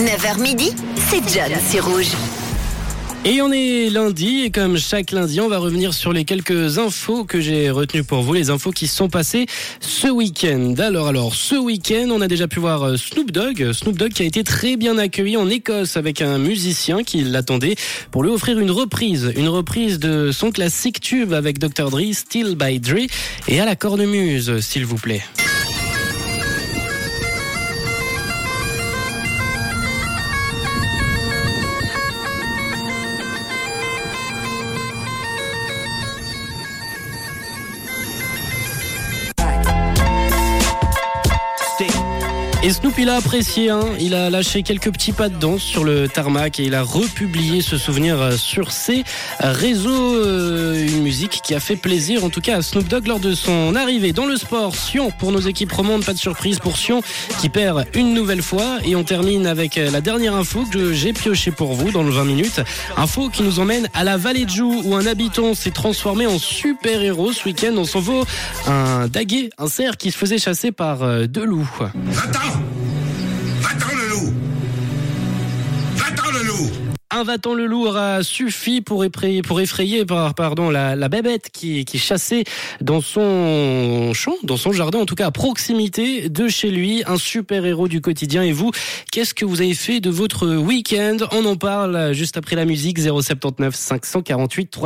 9h midi, c'est John sur Rouge. Et on est lundi et comme chaque lundi, on va revenir sur les quelques infos que j'ai retenues pour vous, les infos qui sont passées ce week-end. Alors, alors, ce week-end, on a déjà pu voir euh, Snoop Dogg, Snoop Dogg qui a été très bien accueilli en Écosse avec un musicien qui l'attendait pour lui offrir une reprise, une reprise de son classique tube avec Dr Dre, Still by Dre, et à la cornemuse, s'il vous plaît. Et Snoop, il a apprécié, hein. il a lâché quelques petits pas de danse sur le tarmac et il a republié ce souvenir euh, sur ses réseaux. Euh, une musique qui a fait plaisir, en tout cas à Snoop Dogg lors de son arrivée dans le sport. Sion pour nos équipes romandes, pas de surprise pour Sion qui perd une nouvelle fois. Et on termine avec euh, la dernière info que j'ai pioché pour vous dans le 20 minutes. Info qui nous emmène à la vallée de Joux où un habitant s'est transformé en super-héros ce week-end. On s'en vaut un daguet, un cerf qui se faisait chasser par deux loups. Un va-t'en le loup aura suffi pour effrayer, pour effrayer pardon, la, la bébête qui, chassait dans son champ, dans son jardin, en tout cas à proximité de chez lui, un super héros du quotidien. Et vous, qu'est-ce que vous avez fait de votre week-end? On en parle juste après la musique 079 548 3.